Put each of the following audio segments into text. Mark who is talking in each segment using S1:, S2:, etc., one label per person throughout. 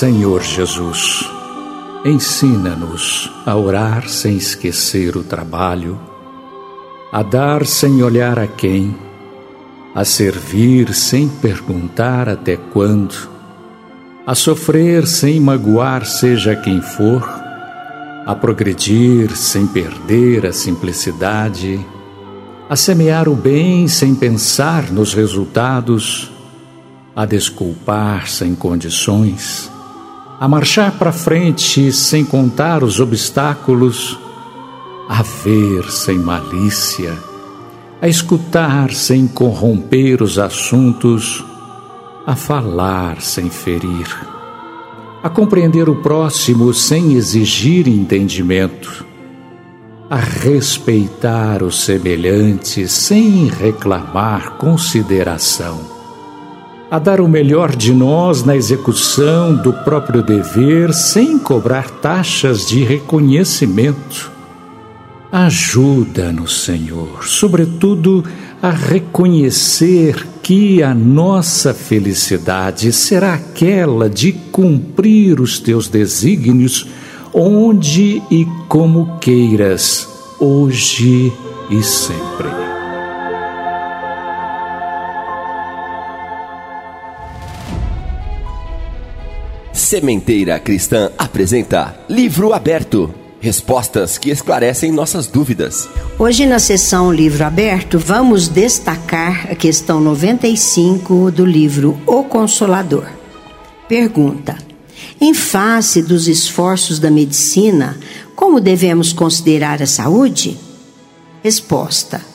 S1: Senhor Jesus, ensina-nos a orar sem esquecer o trabalho, a dar sem olhar a quem, a servir sem perguntar até quando, a sofrer sem magoar seja quem for, a progredir sem perder a simplicidade, a semear o bem sem pensar nos resultados, a desculpar sem condições, a marchar para frente sem contar os obstáculos, a ver sem malícia, a escutar sem corromper os assuntos, a falar sem ferir, a compreender o próximo sem exigir entendimento, a respeitar o semelhante sem reclamar consideração a dar o melhor de nós na execução do próprio dever sem cobrar taxas de reconhecimento. Ajuda-nos, Senhor, sobretudo a reconhecer que a nossa felicidade será aquela de cumprir os teus desígnios onde e como queiras, hoje e sempre.
S2: Sementeira Cristã apresenta Livro Aberto. Respostas que esclarecem nossas dúvidas.
S3: Hoje, na sessão Livro Aberto, vamos destacar a questão 95 do livro O Consolador. Pergunta: Em face dos esforços da medicina, como devemos considerar a saúde? Resposta: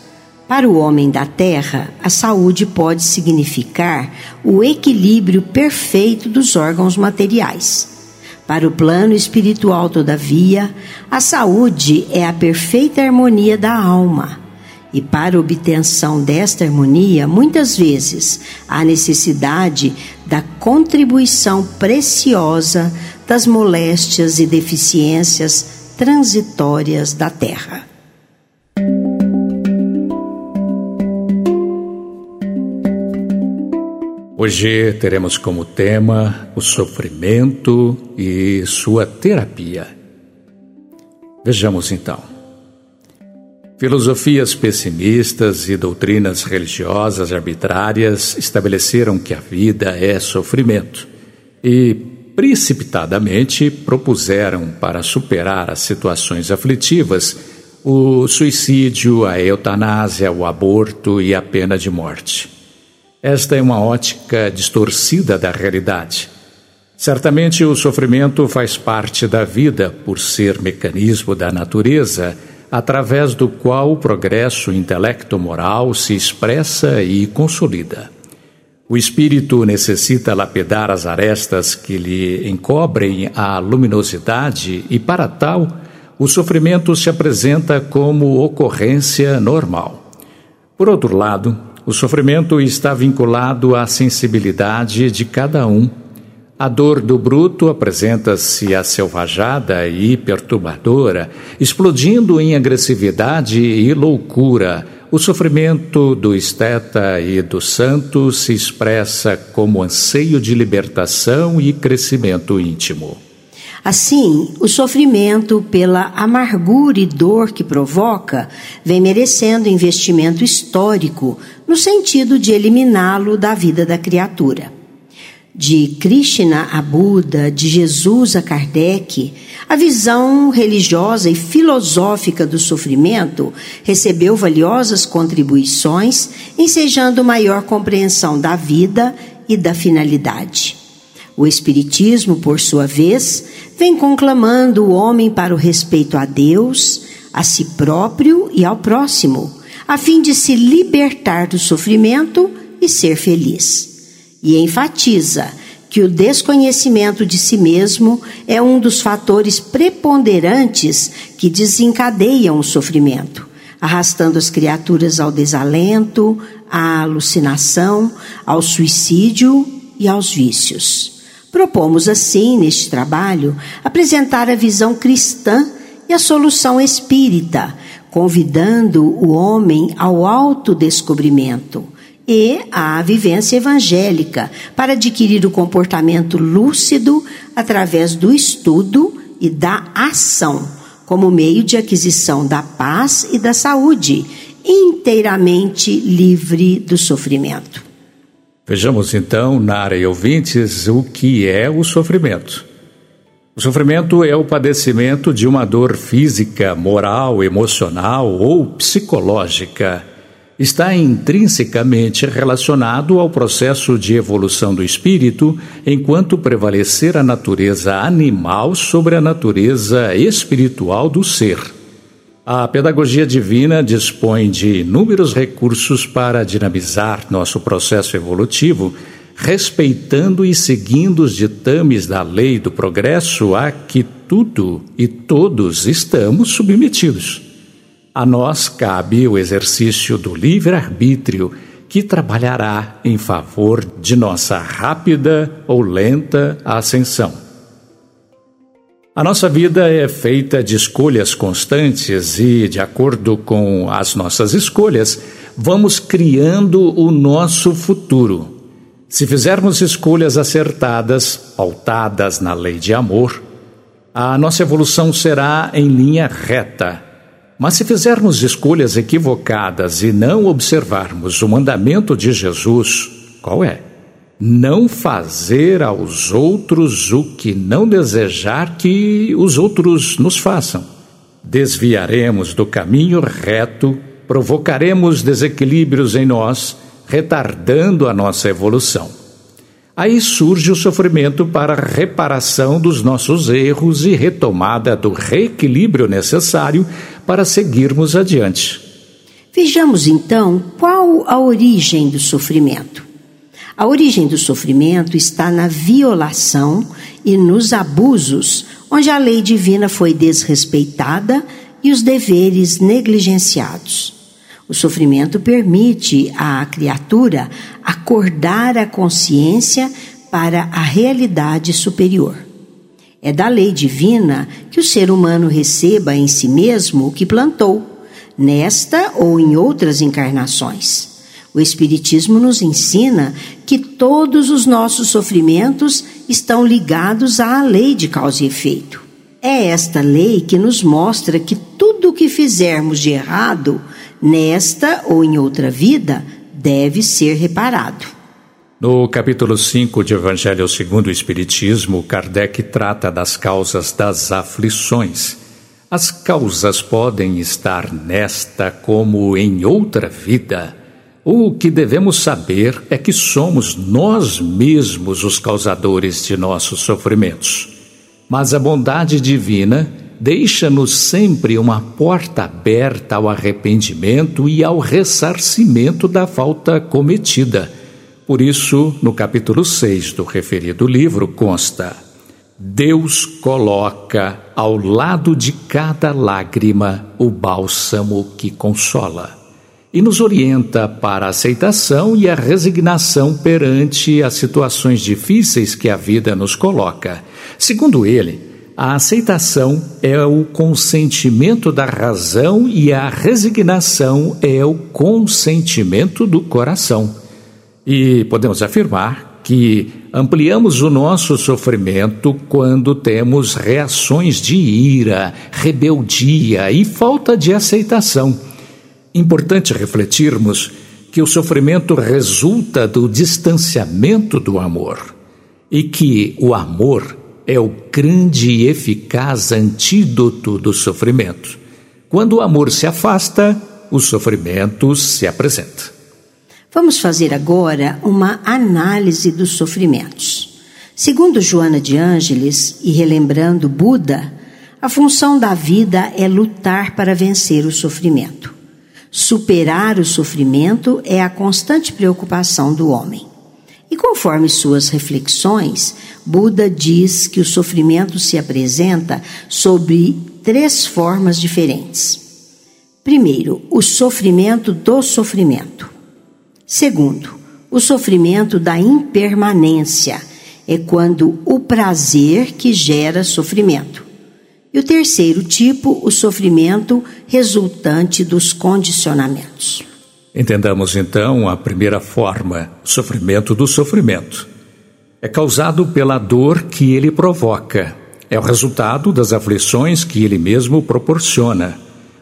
S3: para o homem da terra, a saúde pode significar o equilíbrio perfeito dos órgãos materiais. Para o plano espiritual, todavia, a saúde é a perfeita harmonia da alma. E para obtenção desta harmonia, muitas vezes há necessidade da contribuição preciosa das moléstias e deficiências transitórias da terra.
S1: Hoje teremos como tema o sofrimento e sua terapia. Vejamos então. Filosofias pessimistas e doutrinas religiosas arbitrárias estabeleceram que a vida é sofrimento e, precipitadamente, propuseram para superar as situações aflitivas o suicídio, a eutanásia, o aborto e a pena de morte. Esta é uma ótica distorcida da realidade. Certamente o sofrimento faz parte da vida por ser mecanismo da natureza através do qual o progresso intelecto-moral se expressa e consolida. O espírito necessita lapidar as arestas que lhe encobrem a luminosidade e, para tal, o sofrimento se apresenta como ocorrência normal. Por outro lado, o sofrimento está vinculado à sensibilidade de cada um. A dor do bruto apresenta-se aselvajada e perturbadora, explodindo em agressividade e loucura. O sofrimento do esteta e do santo se expressa como anseio de libertação e crescimento íntimo.
S3: Assim, o sofrimento, pela amargura e dor que provoca, vem merecendo investimento histórico no sentido de eliminá-lo da vida da criatura. de Krishna a Buda, de Jesus a Kardec, a visão religiosa e filosófica do sofrimento recebeu valiosas contribuições, ensejando maior compreensão da vida e da finalidade. O Espiritismo, por sua vez, vem conclamando o homem para o respeito a Deus, a si próprio e ao próximo, a fim de se libertar do sofrimento e ser feliz e enfatiza que o desconhecimento de si mesmo é um dos fatores preponderantes que desencadeiam o sofrimento, arrastando as criaturas ao desalento, à alucinação, ao suicídio e aos vícios. Propomos, assim, neste trabalho, apresentar a visão cristã e a solução espírita, convidando o homem ao autodescobrimento e a vivência evangélica para adquirir o comportamento lúcido através do estudo e da ação, como meio de aquisição da paz e da saúde, inteiramente livre do sofrimento.
S1: Vejamos então, Nara e ouvintes, o que é o sofrimento. O sofrimento é o padecimento de uma dor física, moral, emocional ou psicológica está intrinsecamente relacionado ao processo de evolução do espírito, enquanto prevalecer a natureza animal sobre a natureza espiritual do ser. A pedagogia divina dispõe de inúmeros recursos para dinamizar nosso processo evolutivo, respeitando e seguindo os ditames da lei do progresso a que tudo e todos estamos submetidos. A nós cabe o exercício do livre-arbítrio, que trabalhará em favor de nossa rápida ou lenta ascensão. A nossa vida é feita de escolhas constantes e, de acordo com as nossas escolhas, vamos criando o nosso futuro. Se fizermos escolhas acertadas, pautadas na lei de amor, a nossa evolução será em linha reta mas se fizermos escolhas equivocadas e não observarmos o mandamento de Jesus, qual é? Não fazer aos outros o que não desejar que os outros nos façam. Desviaremos do caminho reto, provocaremos desequilíbrios em nós, retardando a nossa evolução. Aí surge o sofrimento para reparação dos nossos erros e retomada do reequilíbrio necessário para seguirmos adiante.
S3: Vejamos então qual a origem do sofrimento. A origem do sofrimento está na violação e nos abusos, onde a lei divina foi desrespeitada e os deveres negligenciados. O sofrimento permite à criatura acordar a consciência para a realidade superior. É da lei divina que o ser humano receba em si mesmo o que plantou, nesta ou em outras encarnações. O Espiritismo nos ensina que todos os nossos sofrimentos estão ligados à lei de causa e efeito. É esta lei que nos mostra que tudo o que fizermos de errado nesta ou em outra vida, deve ser reparado.
S1: No capítulo 5 de Evangelho segundo o Espiritismo, Kardec trata das causas das aflições. As causas podem estar nesta como em outra vida. O que devemos saber é que somos nós mesmos os causadores de nossos sofrimentos. Mas a bondade divina deixa-nos sempre uma porta aberta ao arrependimento e ao ressarcimento da falta cometida. Por isso, no capítulo 6 do referido livro consta: Deus coloca ao lado de cada lágrima o bálsamo que consola e nos orienta para a aceitação e a resignação perante as situações difíceis que a vida nos coloca. Segundo ele, a aceitação é o consentimento da razão e a resignação é o consentimento do coração. E podemos afirmar que ampliamos o nosso sofrimento quando temos reações de ira, rebeldia e falta de aceitação. Importante refletirmos que o sofrimento resulta do distanciamento do amor. e que o amor é o grande e eficaz antídoto do sofrimento. Quando o amor se afasta, o sofrimento se apresenta.
S3: Vamos fazer agora uma análise dos sofrimentos. Segundo Joana de Ângeles e relembrando Buda, a função da vida é lutar para vencer o sofrimento. Superar o sofrimento é a constante preocupação do homem. E conforme suas reflexões, Buda diz que o sofrimento se apresenta sob três formas diferentes. Primeiro, o sofrimento do sofrimento. Segundo, o sofrimento da impermanência é quando o prazer que gera sofrimento. E o terceiro tipo, o sofrimento resultante dos condicionamentos.
S1: Entendamos então a primeira forma, sofrimento do sofrimento. É causado pela dor que ele provoca. É o resultado das aflições que ele mesmo proporciona.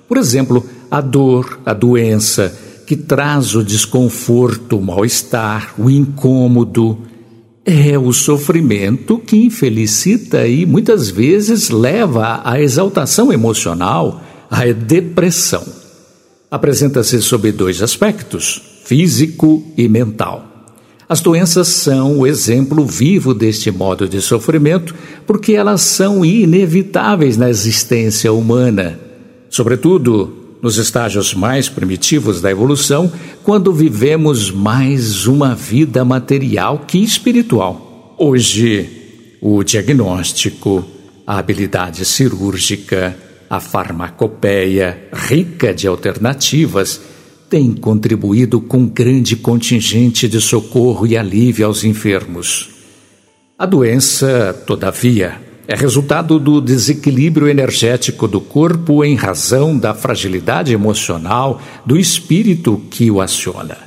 S1: Por exemplo, a dor, a doença, que traz o desconforto, o mal-estar, o incômodo. É o sofrimento que infelicita e muitas vezes leva à exaltação emocional, à depressão apresenta-se sob dois aspectos, físico e mental. As doenças são o exemplo vivo deste modo de sofrimento porque elas são inevitáveis na existência humana, sobretudo nos estágios mais primitivos da evolução, quando vivemos mais uma vida material que espiritual. Hoje, o diagnóstico, a habilidade cirúrgica, a farmacopeia, rica de alternativas, tem contribuído com grande contingente de socorro e alívio aos enfermos. A doença, todavia, é resultado do desequilíbrio energético do corpo em razão da fragilidade emocional do espírito que o aciona.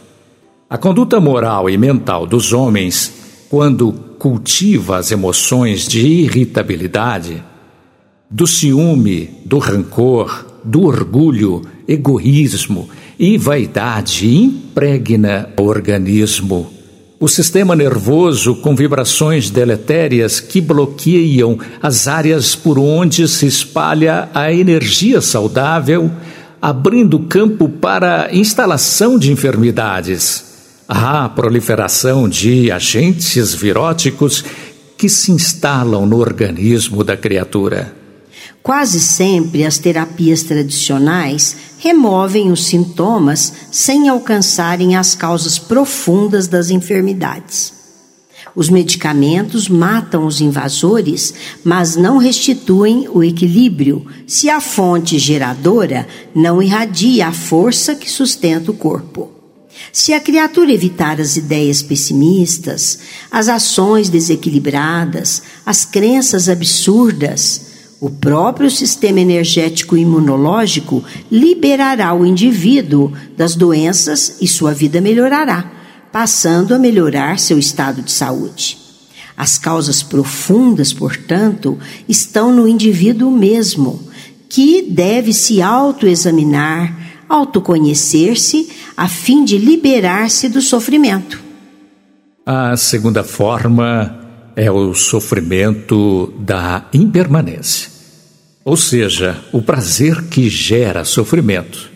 S1: A conduta moral e mental dos homens, quando cultiva as emoções de irritabilidade, do ciúme, do rancor, do orgulho, egoísmo e vaidade impregna o organismo. O sistema nervoso com vibrações deletérias que bloqueiam as áreas por onde se espalha a energia saudável, abrindo campo para instalação de enfermidades. Há proliferação de agentes viróticos que se instalam no organismo da criatura.
S3: Quase sempre as terapias tradicionais removem os sintomas sem alcançarem as causas profundas das enfermidades. Os medicamentos matam os invasores, mas não restituem o equilíbrio se a fonte geradora não irradia a força que sustenta o corpo. Se a criatura evitar as ideias pessimistas, as ações desequilibradas, as crenças absurdas, o próprio sistema energético imunológico liberará o indivíduo das doenças e sua vida melhorará, passando a melhorar seu estado de saúde. As causas profundas, portanto, estão no indivíduo mesmo, que deve se autoexaminar, autoconhecer-se, a fim de liberar-se do sofrimento.
S1: A segunda forma é o sofrimento da impermanência, ou seja, o prazer que gera sofrimento.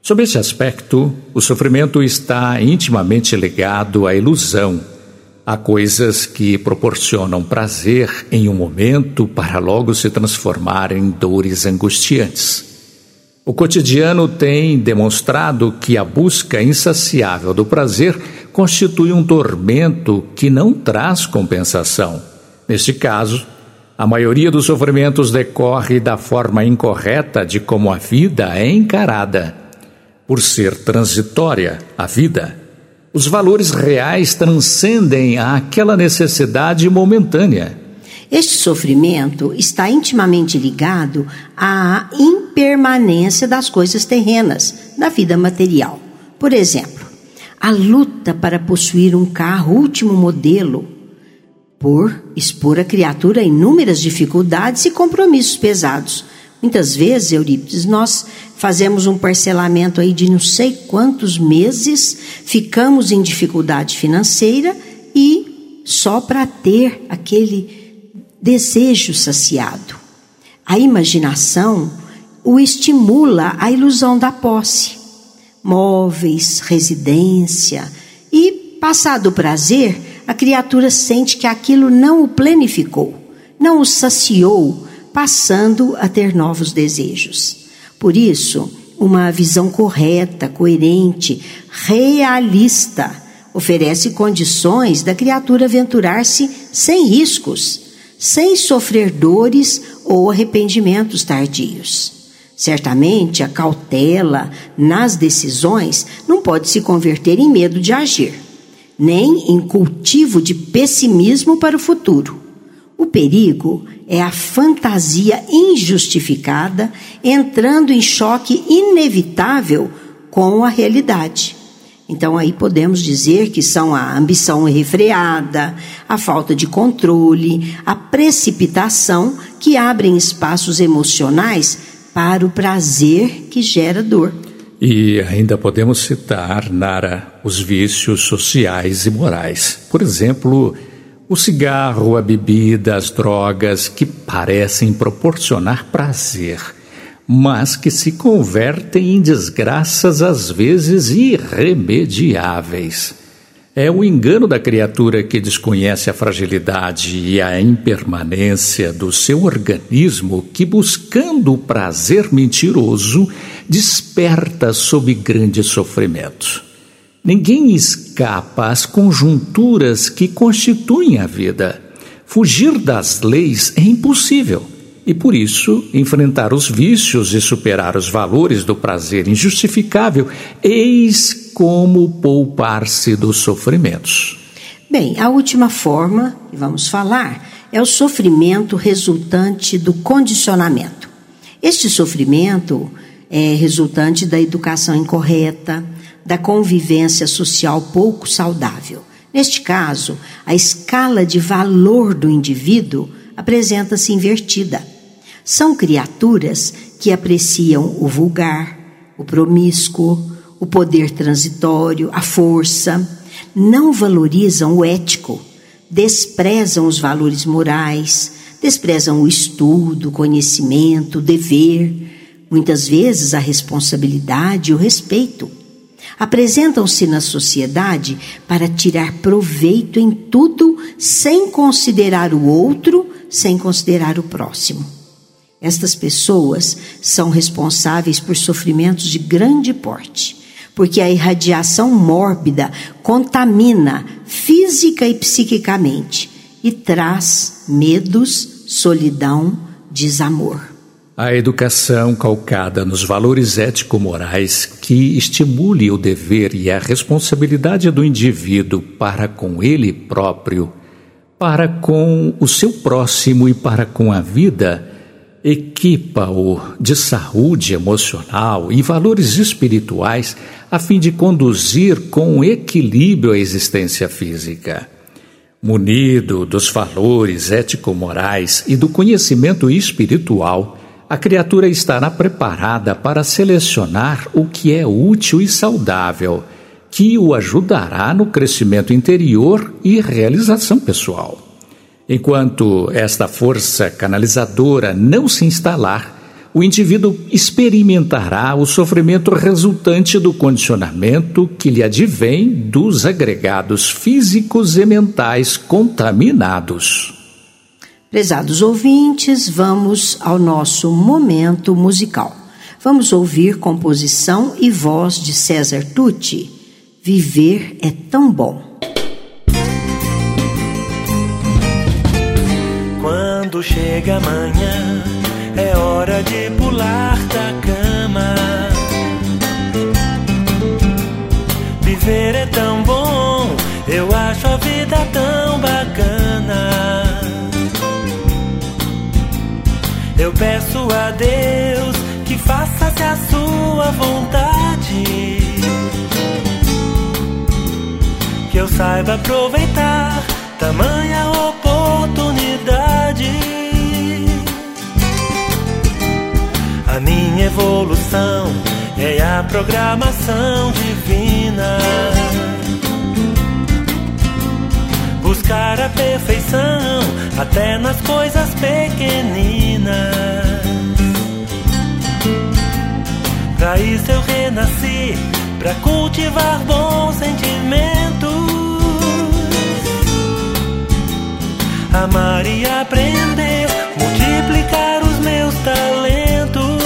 S1: Sob esse aspecto, o sofrimento está intimamente ligado à ilusão, a coisas que proporcionam prazer em um momento para logo se transformar em dores angustiantes. O cotidiano tem demonstrado que a busca insaciável do prazer constitui um tormento que não traz compensação. Neste caso, a maioria dos sofrimentos decorre da forma incorreta de como a vida é encarada. Por ser transitória, a vida, os valores reais transcendem aquela necessidade momentânea.
S3: Este sofrimento está intimamente ligado à impermanência das coisas terrenas, da vida material. Por exemplo, a luta para possuir um carro último modelo, por expor a criatura a inúmeras dificuldades e compromissos pesados. Muitas vezes, Eurípides, nós fazemos um parcelamento aí de não sei quantos meses, ficamos em dificuldade financeira e só para ter aquele desejo saciado. A imaginação o estimula a ilusão da posse. Móveis, residência e, passado o prazer, a criatura sente que aquilo não o planificou, não o saciou, passando a ter novos desejos. Por isso, uma visão correta, coerente, realista oferece condições da criatura aventurar-se sem riscos, sem sofrer dores ou arrependimentos tardios. Certamente, a cautela nas decisões não pode se converter em medo de agir, nem em cultivo de pessimismo para o futuro. O perigo é a fantasia injustificada entrando em choque inevitável com a realidade. Então, aí podemos dizer que são a ambição irrefreada, a falta de controle, a precipitação que abrem espaços emocionais para o prazer que gera dor.
S1: E ainda podemos citar, Nara, os vícios sociais e morais. Por exemplo, o cigarro, a bebida, as drogas que parecem proporcionar prazer, mas que se convertem em desgraças às vezes irremediáveis. É o engano da criatura que desconhece a fragilidade e a impermanência do seu organismo que, buscando o prazer mentiroso, desperta sob grande sofrimento. Ninguém escapa às conjunturas que constituem a vida. Fugir das leis é impossível. E por isso, enfrentar os vícios e superar os valores do prazer injustificável, eis como poupar-se dos sofrimentos.
S3: Bem, a última forma que vamos falar é o sofrimento resultante do condicionamento. Este sofrimento é resultante da educação incorreta, da convivência social pouco saudável. Neste caso, a escala de valor do indivíduo apresenta-se invertida. São criaturas que apreciam o vulgar, o promíscuo, o poder transitório, a força, não valorizam o ético, desprezam os valores morais, desprezam o estudo, o conhecimento, o dever, muitas vezes a responsabilidade e o respeito. Apresentam-se na sociedade para tirar proveito em tudo sem considerar o outro, sem considerar o próximo. Estas pessoas são responsáveis por sofrimentos de grande porte, porque a irradiação mórbida contamina física e psiquicamente e traz medos, solidão, desamor.
S1: A educação calcada nos valores ético-morais que estimule o dever e a responsabilidade do indivíduo para com ele próprio, para com o seu próximo e para com a vida, equipa-o de saúde emocional e valores espirituais a fim de conduzir com equilíbrio a existência física. Munido dos valores ético-morais e do conhecimento espiritual, a criatura estará preparada para selecionar o que é útil e saudável, que o ajudará no crescimento interior e realização pessoal. Enquanto esta força canalizadora não se instalar, o indivíduo experimentará o sofrimento resultante do condicionamento que lhe advém dos agregados físicos e mentais contaminados.
S3: Prezados ouvintes, vamos ao nosso momento musical. Vamos ouvir composição e voz de César Tucci. Viver é tão bom.
S4: Quando chega amanhã, é hora de pular da cama. Viver é tão bom, eu acho a vida tão bacana. Eu peço a Deus que faça-se a sua vontade. Que eu saiba aproveitar tamanha oportunidade. A minha evolução é a programação divina. buscar a perfeição até nas coisas pequeninas. Pra isso eu renasci, pra cultivar bons sentimentos. Amar e aprender, multiplicar os meus talentos.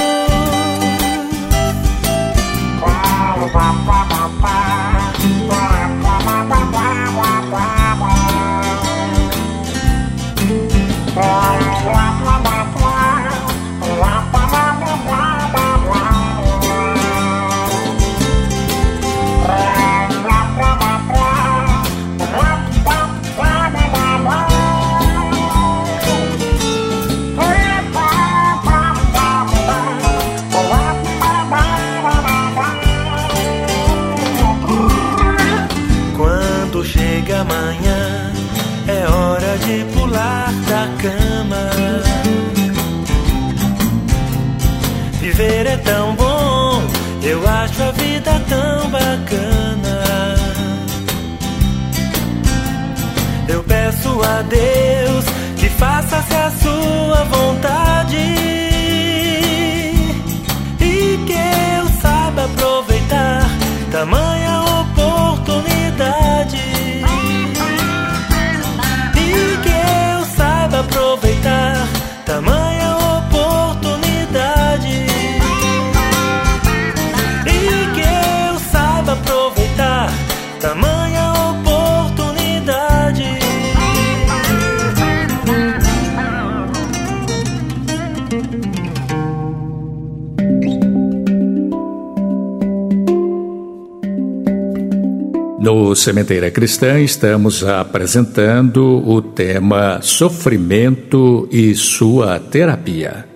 S1: No Sementeira Cristã estamos apresentando o tema Sofrimento e sua terapia.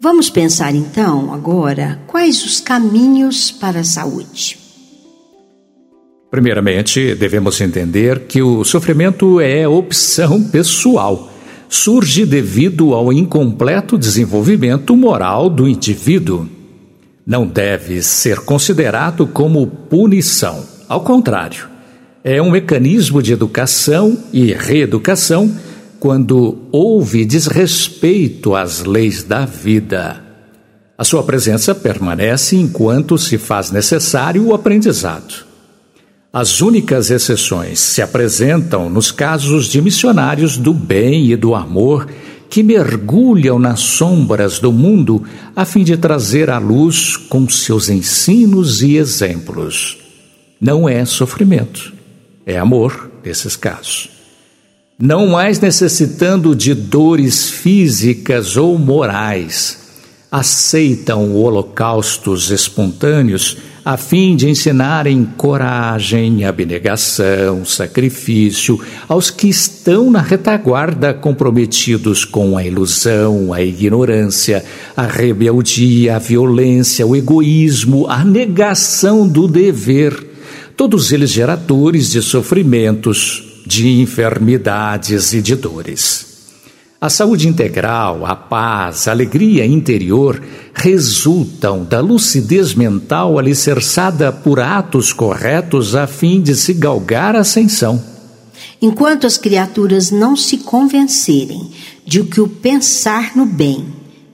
S3: Vamos pensar então agora quais os caminhos para a saúde.
S1: Primeiramente, devemos entender que o sofrimento é opção pessoal. Surge devido ao incompleto desenvolvimento moral do indivíduo. Não deve ser considerado como punição. Ao contrário, é um mecanismo de educação e reeducação quando houve desrespeito às leis da vida. A sua presença permanece enquanto se faz necessário o aprendizado. As únicas exceções se apresentam nos casos de missionários do bem e do amor que mergulham nas sombras do mundo a fim de trazer à luz com seus ensinos e exemplos. Não é sofrimento, é amor nesses casos. Não mais necessitando de dores físicas ou morais, aceitam holocaustos espontâneos a fim de ensinarem coragem, abnegação, sacrifício aos que estão na retaguarda comprometidos com a ilusão, a ignorância, a rebeldia, a violência, o egoísmo, a negação do dever, todos eles geradores de sofrimentos, de enfermidades e de dores. A saúde integral, a paz, a alegria interior resultam da lucidez mental alicerçada por atos corretos a fim de se galgar a ascensão.
S3: Enquanto as criaturas não se convencerem de que o pensar no bem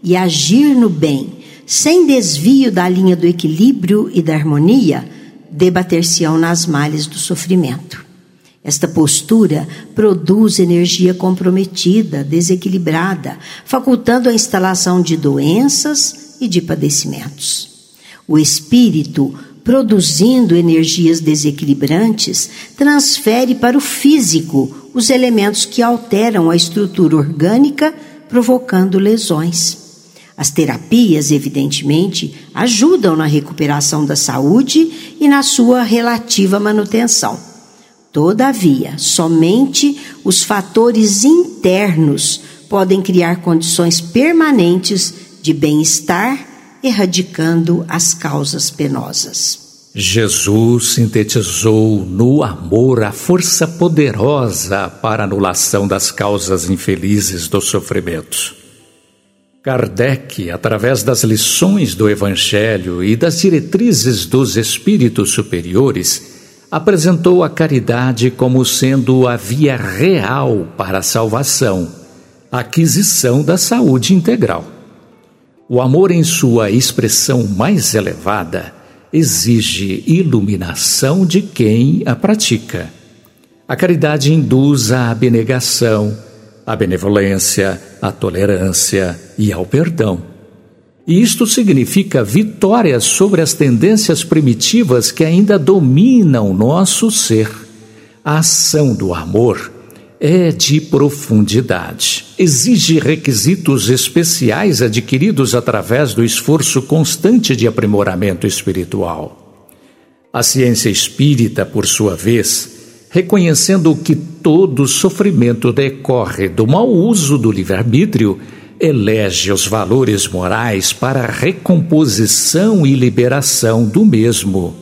S3: e agir no bem, sem desvio da linha do equilíbrio e da harmonia, debater-se-ão nas malhas do sofrimento. Esta postura produz energia comprometida, desequilibrada, facultando a instalação de doenças e de padecimentos. O espírito, produzindo energias desequilibrantes, transfere para o físico os elementos que alteram a estrutura orgânica, provocando lesões. As terapias, evidentemente, ajudam na recuperação da saúde e na sua relativa manutenção. Todavia, somente os fatores internos podem criar condições permanentes de bem-estar, erradicando as causas penosas.
S1: Jesus sintetizou no amor a força poderosa para a anulação das causas infelizes do sofrimento. Kardec, através das lições do Evangelho e das diretrizes dos espíritos superiores, apresentou a caridade como sendo a via real para a salvação, a aquisição da saúde integral. O amor, em sua expressão mais elevada, exige iluminação de quem a pratica. A caridade induz à abnegação, à benevolência, à tolerância e ao perdão. E isto significa vitória sobre as tendências primitivas que ainda dominam nosso ser. A ação do amor é de profundidade. Exige requisitos especiais adquiridos através do esforço constante de aprimoramento espiritual. A ciência espírita, por sua vez, reconhecendo que todo sofrimento decorre do mau uso do livre-arbítrio, elege os valores morais para a recomposição e liberação do mesmo.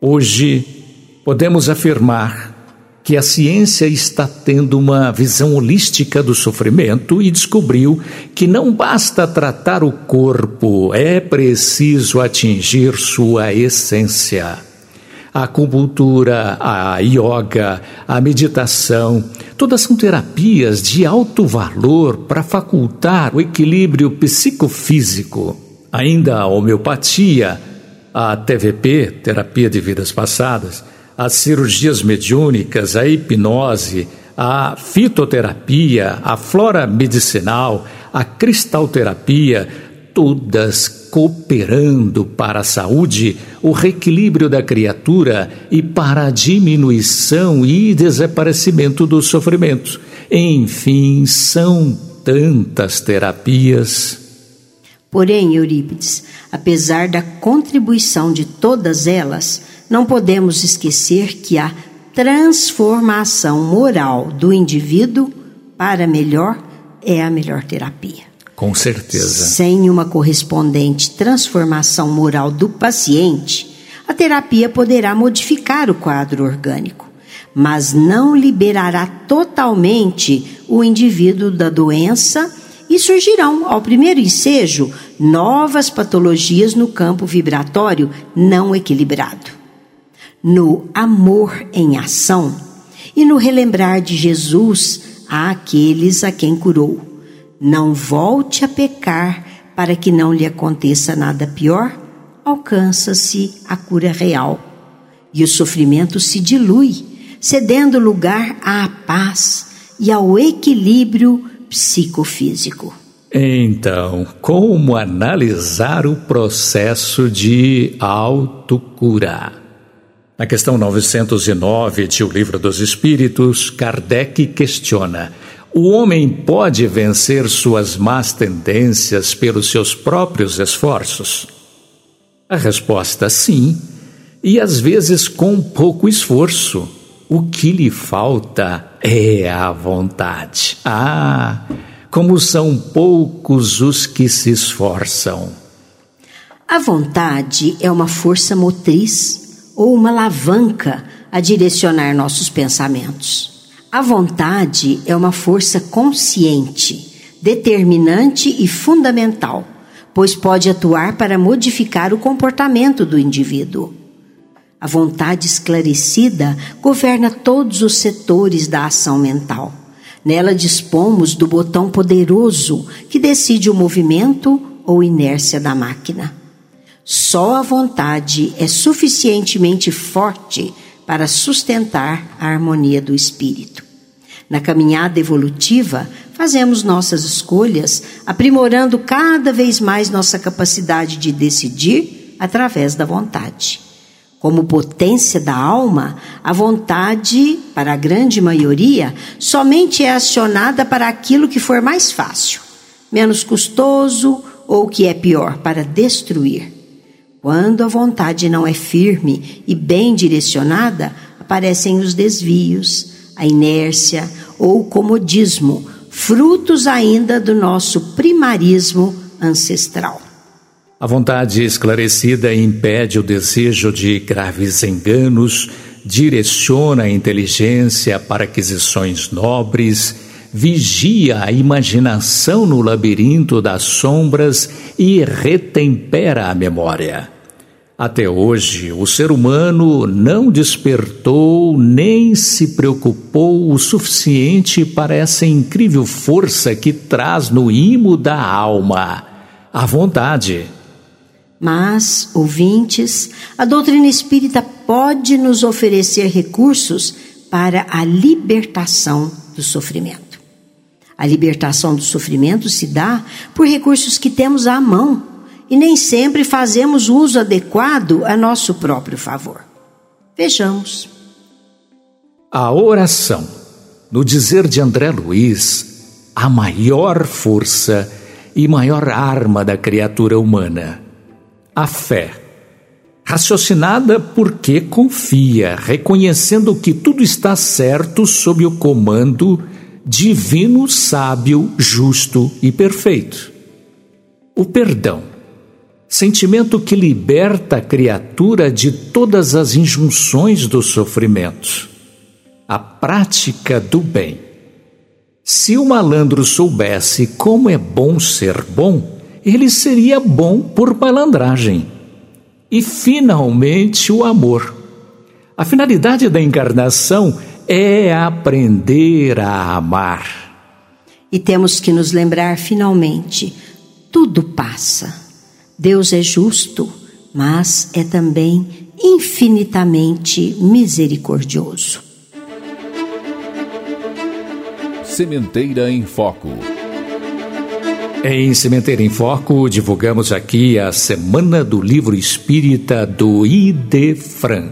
S1: Hoje, podemos afirmar que a ciência está tendo uma visão holística do sofrimento e descobriu que não basta tratar o corpo, é preciso atingir sua essência a acupuntura, a yoga, a meditação, todas são terapias de alto valor para facultar o equilíbrio psicofísico. Ainda a homeopatia, a TVP, terapia de vidas passadas, as cirurgias mediúnicas, a hipnose, a fitoterapia, a flora medicinal, a cristalterapia, todas cooperando para a saúde, o reequilíbrio da criatura e para a diminuição e desaparecimento do sofrimento. Enfim, são tantas terapias.
S3: Porém, Eurípides, apesar da contribuição de todas elas, não podemos esquecer que a transformação moral do indivíduo para melhor é a melhor terapia.
S1: Com certeza.
S3: Sem uma correspondente transformação moral do paciente, a terapia poderá modificar o quadro orgânico, mas não liberará totalmente o indivíduo da doença e surgirão, ao primeiro ensejo, novas patologias no campo vibratório não equilibrado. No amor em ação e no relembrar de Jesus àqueles a quem curou não volte a pecar para que não lhe aconteça nada pior, alcança-se a cura real e o sofrimento se dilui, cedendo lugar à paz e ao equilíbrio psicofísico.
S1: Então, como analisar o processo de autocura? Na questão 909 de O Livro dos Espíritos, Kardec questiona o homem pode vencer suas más tendências pelos seus próprios esforços? A resposta sim, e às vezes com pouco esforço. O que lhe falta é a vontade. Ah, como são poucos os que se esforçam.
S3: A vontade é uma força motriz ou uma alavanca a direcionar nossos pensamentos. A vontade é uma força consciente, determinante e fundamental, pois pode atuar para modificar o comportamento do indivíduo. A vontade esclarecida governa todos os setores da ação mental. Nela dispomos do botão poderoso que decide o movimento ou inércia da máquina. Só a vontade é suficientemente forte para sustentar a harmonia do espírito. Na caminhada evolutiva, fazemos nossas escolhas, aprimorando cada vez mais nossa capacidade de decidir através da vontade. Como potência da alma, a vontade, para a grande maioria, somente é acionada para aquilo que for mais fácil, menos custoso ou que é pior, para destruir. Quando a vontade não é firme e bem direcionada, aparecem os desvios, a inércia ou o comodismo, frutos ainda do nosso primarismo ancestral.
S1: A vontade esclarecida impede o desejo de graves enganos, direciona a inteligência para aquisições nobres vigia a imaginação no labirinto das sombras e retempera a memória. Até hoje, o ser humano não despertou nem se preocupou o suficiente para essa incrível força que traz no imo da alma a vontade.
S3: Mas, ouvintes, a doutrina espírita pode nos oferecer recursos para a libertação do sofrimento. A libertação do sofrimento se dá por recursos que temos à mão e nem sempre fazemos uso adequado a nosso próprio favor. Vejamos.
S1: A oração, no dizer de André Luiz, a maior força e maior arma da criatura humana. A fé. Raciocinada porque confia, reconhecendo que tudo está certo sob o comando divino, sábio, justo e perfeito. O perdão sentimento que liberta a criatura de todas as injunções do sofrimento. A prática do bem. Se o malandro soubesse como é bom ser bom, ele seria bom por malandragem. E, finalmente, o amor. A finalidade da encarnação é aprender a amar.
S3: E temos que nos lembrar, finalmente, tudo passa Deus é justo, mas é também infinitamente misericordioso.
S2: Sementeira em Foco.
S1: Em Sementeira em Foco, divulgamos aqui a Semana do Livro Espírita do Idefran.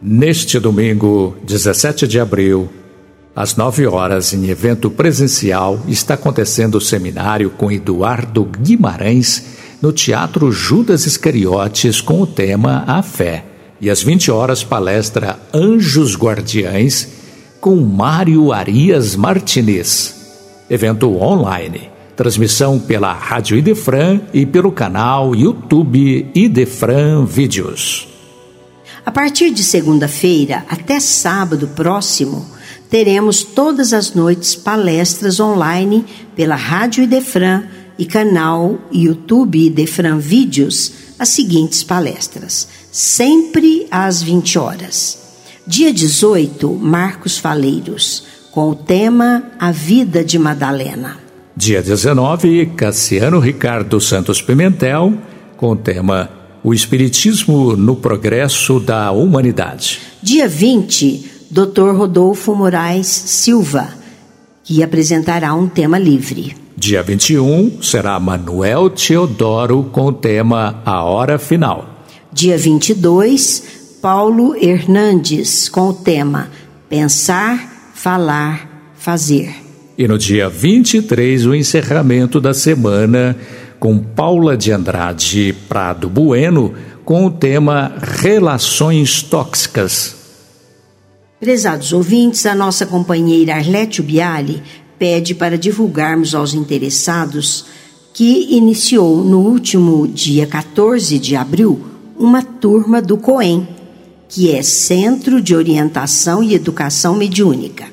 S1: Neste domingo, 17 de abril, às 9 horas, em evento presencial, está acontecendo o seminário com Eduardo Guimarães no Teatro Judas Iscariotes com o tema A Fé. E às 20 horas, palestra Anjos Guardiães com Mário Arias Martinez. Evento online. Transmissão pela Rádio Idefran e pelo canal YouTube Idefran Vídeos.
S3: A partir de segunda-feira até sábado próximo, teremos todas as noites palestras online pela Rádio Idefran e canal YouTube de Fran Vídeos as seguintes palestras, sempre às 20 horas. Dia 18, Marcos Faleiros, com o tema A Vida de Madalena.
S1: Dia 19, Cassiano Ricardo Santos Pimentel, com o tema O Espiritismo no Progresso da Humanidade.
S3: Dia 20, Dr. Rodolfo Moraes Silva, que apresentará um tema livre.
S1: Dia 21 será Manuel Teodoro com o tema A Hora Final.
S3: Dia 22, Paulo Hernandes com o tema Pensar, Falar, Fazer.
S1: E no dia 23, o encerramento da semana com Paula de Andrade Prado Bueno com o tema Relações Tóxicas.
S3: Prezados ouvintes, a nossa companheira Arlete Biali pede para divulgarmos aos interessados que iniciou no último dia 14 de abril uma turma do COEM, que é Centro de Orientação e Educação Mediúnica.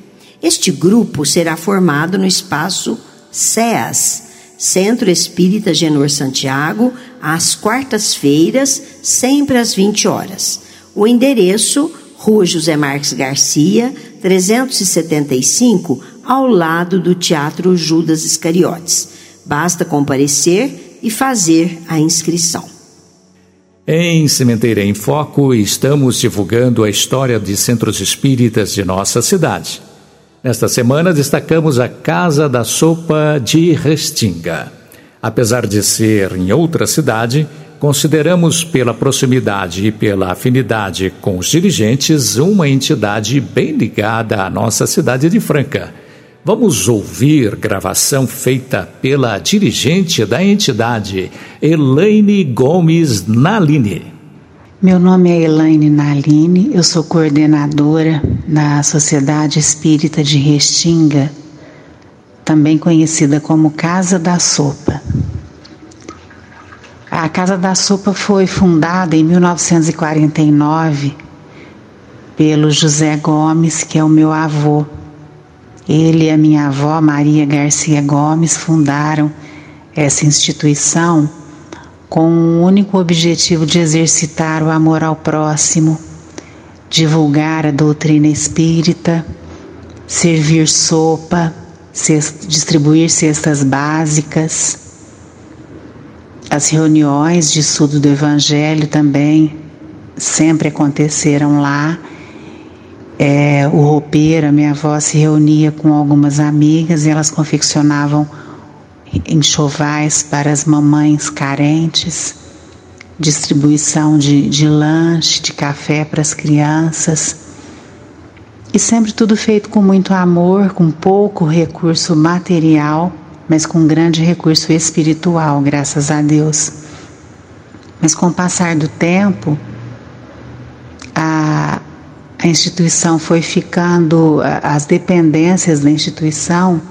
S3: Este grupo será formado no espaço CEAS, Centro Espírita Genor Santiago, às quartas-feiras, sempre às 20 horas. O endereço: Rua José Marques Garcia, 375, ao lado do Teatro Judas Iscariotes. Basta comparecer e fazer a inscrição.
S1: Em Cementeira em Foco, estamos divulgando a história de centros espíritas de nossa cidade. Nesta semana, destacamos a Casa da Sopa de Restinga. Apesar de ser em outra cidade, consideramos pela proximidade e pela afinidade com os dirigentes uma entidade bem ligada à nossa cidade de Franca Vamos ouvir gravação feita pela dirigente da entidade, Elaine Gomes Naline.
S5: Meu nome é Elaine Naline, eu sou coordenadora da Sociedade Espírita de Restinga, também conhecida como Casa da Sopa. A Casa da Sopa foi fundada em 1949 pelo José Gomes, que é o meu avô. Ele e a minha avó, Maria Garcia Gomes, fundaram essa instituição com o único objetivo de exercitar o amor ao próximo, divulgar a doutrina espírita, servir sopa, distribuir cestas básicas. As reuniões de estudo do Evangelho também sempre aconteceram lá. É, o roupeiro, a minha avó, se reunia com algumas amigas e elas confeccionavam enxovais para as mamães carentes, distribuição de, de lanche, de café para as crianças. E sempre tudo feito com muito amor, com pouco recurso material, mas com grande recurso espiritual, graças a Deus. Mas com o passar do tempo, a, a instituição foi ficando, as dependências da instituição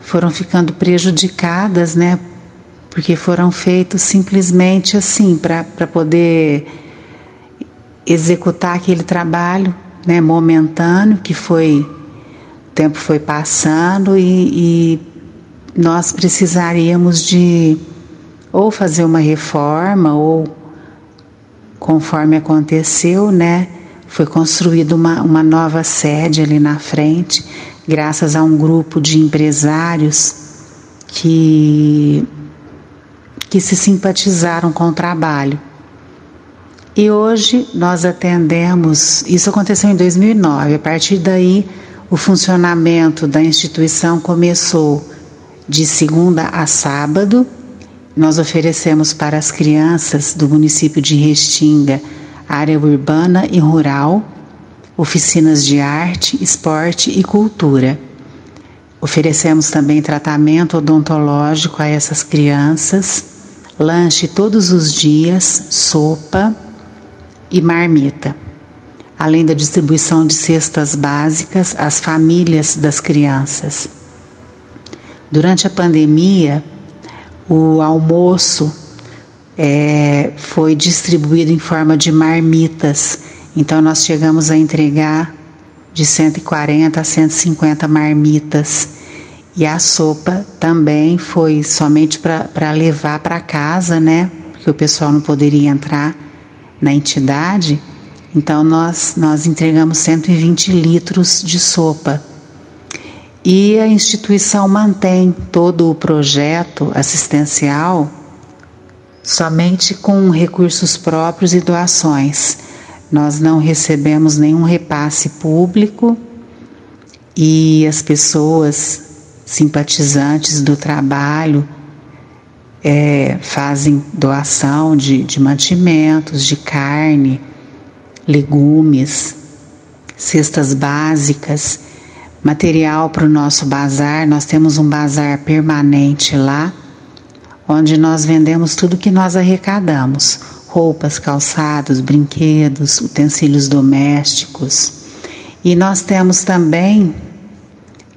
S5: foram ficando prejudicadas, né? Porque foram feitos simplesmente assim, para poder executar aquele trabalho né, momentâneo que foi, o tempo foi passando e, e nós precisaríamos de ou fazer uma reforma ou conforme aconteceu, né, foi construída uma, uma nova sede ali na frente graças a um grupo de empresários que, que se simpatizaram com o trabalho. E hoje nós atendemos, isso aconteceu em 2009, a partir daí o funcionamento da instituição começou de segunda a sábado. Nós oferecemos para as crianças do município de Restinga área urbana e rural oficinas de arte, esporte e cultura. Oferecemos também tratamento odontológico a essas crianças, lanche todos os dias, sopa e marmita, além da distribuição de cestas básicas às famílias das crianças. Durante a pandemia, o almoço é, foi distribuído em forma de marmitas então nós chegamos a entregar de 140 a 150 marmitas. E a sopa também foi somente para levar para casa, né? Porque o pessoal não poderia entrar na entidade. Então nós, nós entregamos 120 litros de sopa. E a instituição mantém todo o projeto assistencial somente com recursos próprios e doações. Nós não recebemos nenhum repasse público e as pessoas simpatizantes do trabalho é, fazem doação de, de mantimentos, de carne, legumes, cestas básicas, material para o nosso bazar. Nós temos um bazar permanente lá, onde nós vendemos tudo que nós arrecadamos roupas, calçados, brinquedos, utensílios domésticos. E nós temos também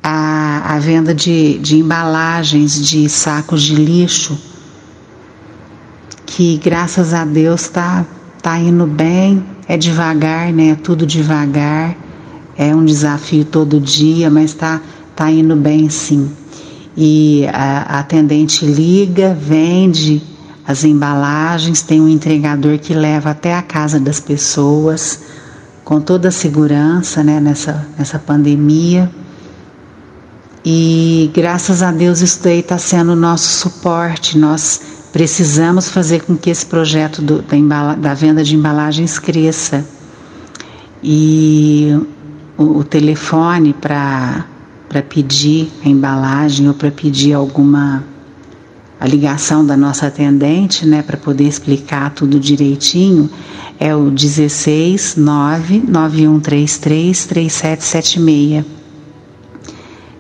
S5: a, a venda de, de embalagens de sacos de lixo, que graças a Deus está tá indo bem, é devagar, né? É tudo devagar, é um desafio todo dia, mas está tá indo bem sim. E a, a atendente liga, vende as embalagens, tem um entregador que leva até a casa das pessoas com toda a segurança né, nessa, nessa pandemia. E graças a Deus isso daí está sendo o nosso suporte. Nós precisamos fazer com que esse projeto do, da, embala, da venda de embalagens cresça. E o, o telefone para pedir a embalagem ou para pedir alguma a ligação da nossa atendente, né, para poder explicar tudo direitinho, é o 16 99133 3776.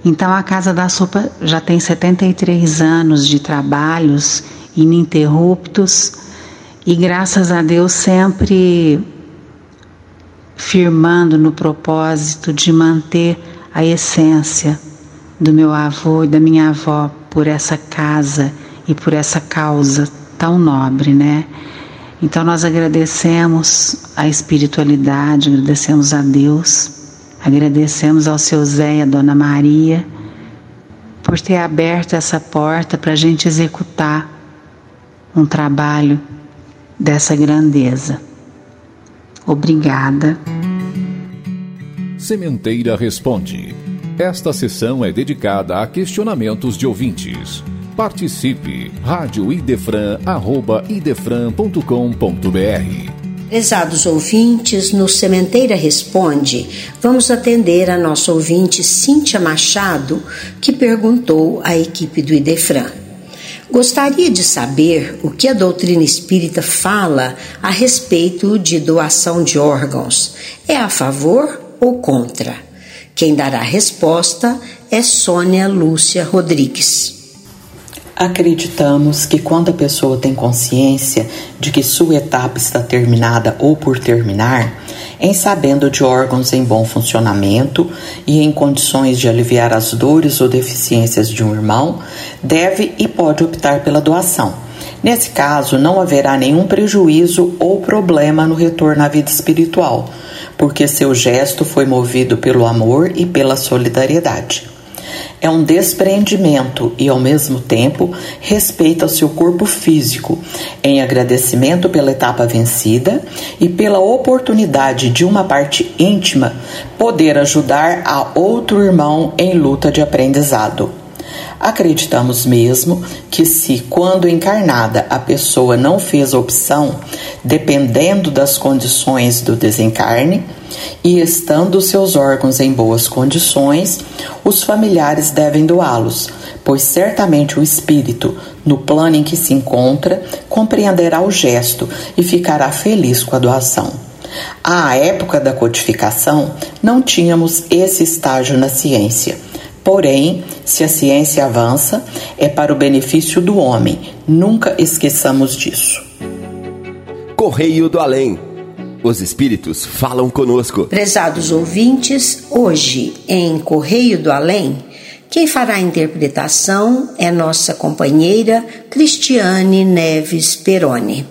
S5: Então a Casa da Sopa já tem 73 anos de trabalhos ininterruptos e graças a Deus sempre firmando no propósito de manter a essência do meu avô e da minha avó por essa casa e por essa causa tão nobre, né? Então nós agradecemos a espiritualidade, agradecemos a Deus, agradecemos ao seu Zé e a Dona Maria por ter aberto essa porta para a gente executar um trabalho dessa grandeza. Obrigada.
S2: Sementeira Responde. Esta sessão é dedicada a questionamentos de ouvintes. Participe! radioidefran.idefran.com.br
S3: Prezados ouvintes, no Sementeira Responde, vamos atender a nossa ouvinte Cíntia Machado, que perguntou à equipe do Idefran. Gostaria de saber o que a doutrina espírita fala a respeito de doação de órgãos. É a favor ou contra? Quem dará a resposta é Sônia Lúcia Rodrigues.
S6: Acreditamos que quando a pessoa tem consciência de que sua etapa está terminada ou por terminar, em sabendo de órgãos em bom funcionamento e em condições de aliviar as dores ou deficiências de um irmão, deve e pode optar pela doação. Nesse caso, não haverá nenhum prejuízo ou problema no retorno à vida espiritual, porque seu gesto foi movido pelo amor e pela solidariedade é um despreendimento e, ao mesmo tempo, respeito ao seu corpo físico, em agradecimento pela etapa vencida e pela oportunidade de uma parte íntima poder ajudar a outro irmão em luta de aprendizado. Acreditamos mesmo que, se quando encarnada a pessoa não fez opção, dependendo das condições do desencarne, e estando seus órgãos em boas condições, os familiares devem doá-los, pois certamente o espírito, no plano em que se encontra, compreenderá o gesto e ficará feliz com a doação. À época da codificação, não tínhamos esse estágio na ciência. Porém, se a ciência avança, é para o benefício do homem. Nunca esqueçamos disso.
S7: Correio do Além. Os espíritos falam conosco.
S3: Prezados ouvintes, hoje em Correio do Além, quem fará a interpretação é nossa companheira Cristiane Neves Peroni.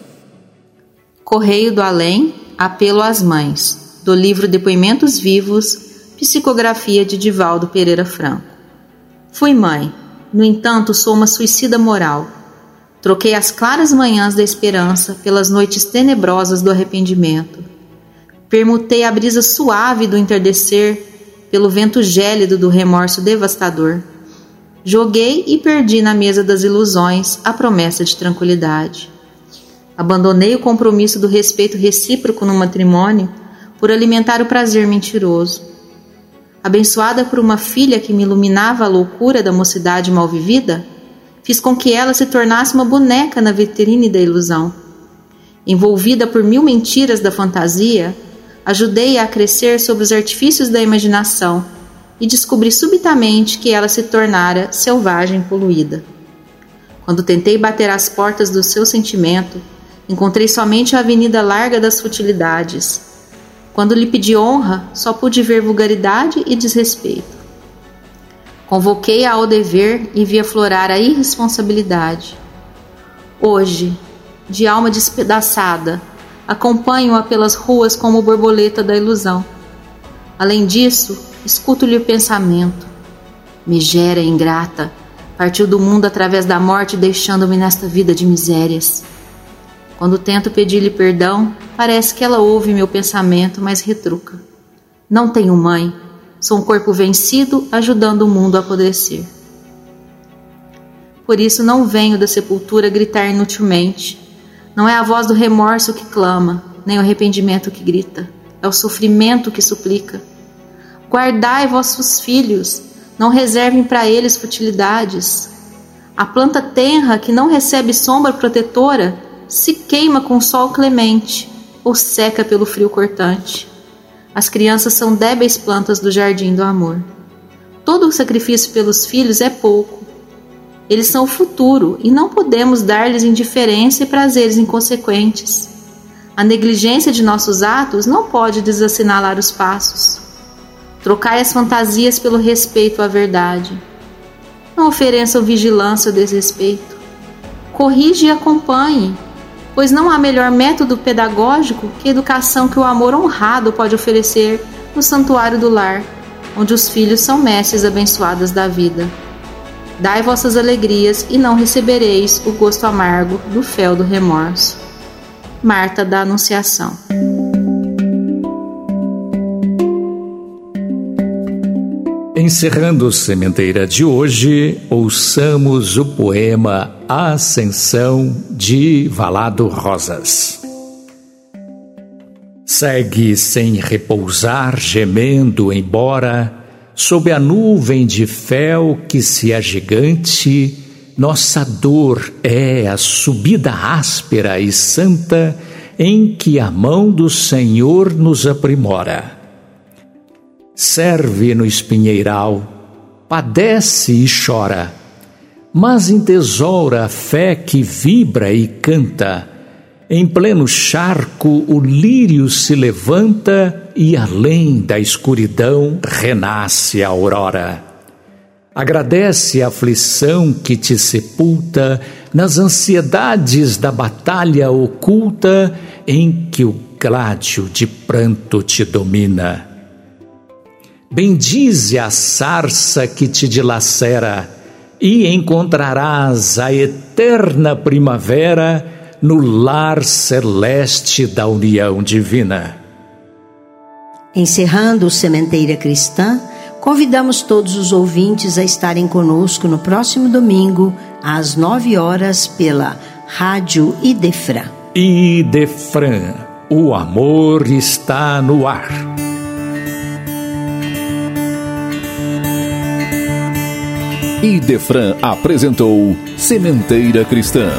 S8: Correio do Além, Apelo às Mães, do livro Depoimentos Vivos Psicografia de Divaldo Pereira Franco. Fui mãe, no entanto, sou uma suicida moral. Troquei as claras manhãs da esperança pelas noites tenebrosas do arrependimento. Permutei a brisa suave do entardecer pelo vento gélido do remorso devastador. Joguei e perdi na mesa das ilusões a promessa de tranquilidade. Abandonei o compromisso do respeito recíproco no matrimônio por alimentar o prazer mentiroso abençoada por uma filha que me iluminava a loucura da mocidade mal vivida, fiz com que ela se tornasse uma boneca na vitrine da ilusão. Envolvida por mil mentiras da fantasia, ajudei-a a crescer sob os artifícios da imaginação e descobri subitamente que ela se tornara selvagem poluída. Quando tentei bater às portas do seu sentimento, encontrei somente a avenida larga das futilidades, quando lhe pedi honra, só pude ver vulgaridade e desrespeito. Convoquei-a ao dever e vi aflorar a irresponsabilidade. Hoje, de alma despedaçada, acompanho-a pelas ruas como borboleta da ilusão. Além disso, escuto-lhe o pensamento. Megera ingrata, partiu do mundo através da morte, deixando-me nesta vida de misérias. Quando tento pedir-lhe perdão, parece que ela ouve meu pensamento, mas retruca. Não tenho mãe, sou um corpo vencido ajudando o mundo a apodrecer. Por isso não venho da sepultura gritar inutilmente. Não é a voz do remorso que clama, nem o arrependimento que grita. É o sofrimento que suplica. Guardai vossos filhos, não reservem para eles futilidades. A planta tenra que não recebe sombra protetora se queima com sol clemente ou seca pelo frio cortante. As crianças são débeis plantas do jardim do amor. Todo o sacrifício pelos filhos é pouco. Eles são o futuro e não podemos dar-lhes indiferença e prazeres inconsequentes. A negligência de nossos atos não pode desassinalar os passos. Trocai as fantasias pelo respeito à verdade. Não ofereçam vigilância ou desrespeito. Corrige e acompanhe, pois não há melhor método pedagógico que a educação que o amor honrado pode oferecer no santuário do lar, onde os filhos são mestres abençoadas da vida. Dai vossas alegrias e não recebereis o gosto amargo do fel do remorso. Marta da Anunciação.
S1: Encerrando Sementeira de hoje, ouçamos o poema Ascensão de Valado Rosas. Segue sem repousar, gemendo embora, sob a nuvem de fel que se agigante, nossa dor é a subida áspera e santa em que a mão do Senhor nos aprimora serve no espinheiral, padece e chora, mas entesoura a fé que vibra e canta. Em pleno charco o lírio se levanta e além da escuridão renasce a aurora. Agradece a aflição que te sepulta nas ansiedades da batalha oculta em que o gládio de pranto te domina. Bendize a sarça que te dilacera, e encontrarás a eterna primavera no lar celeste da união divina.
S3: Encerrando o Sementeira Cristã, convidamos todos os ouvintes a estarem conosco no próximo domingo, às nove horas, pela Rádio Idefran.
S1: Idefran, o amor está no ar.
S2: Idefran apresentou Sementeira Cristã.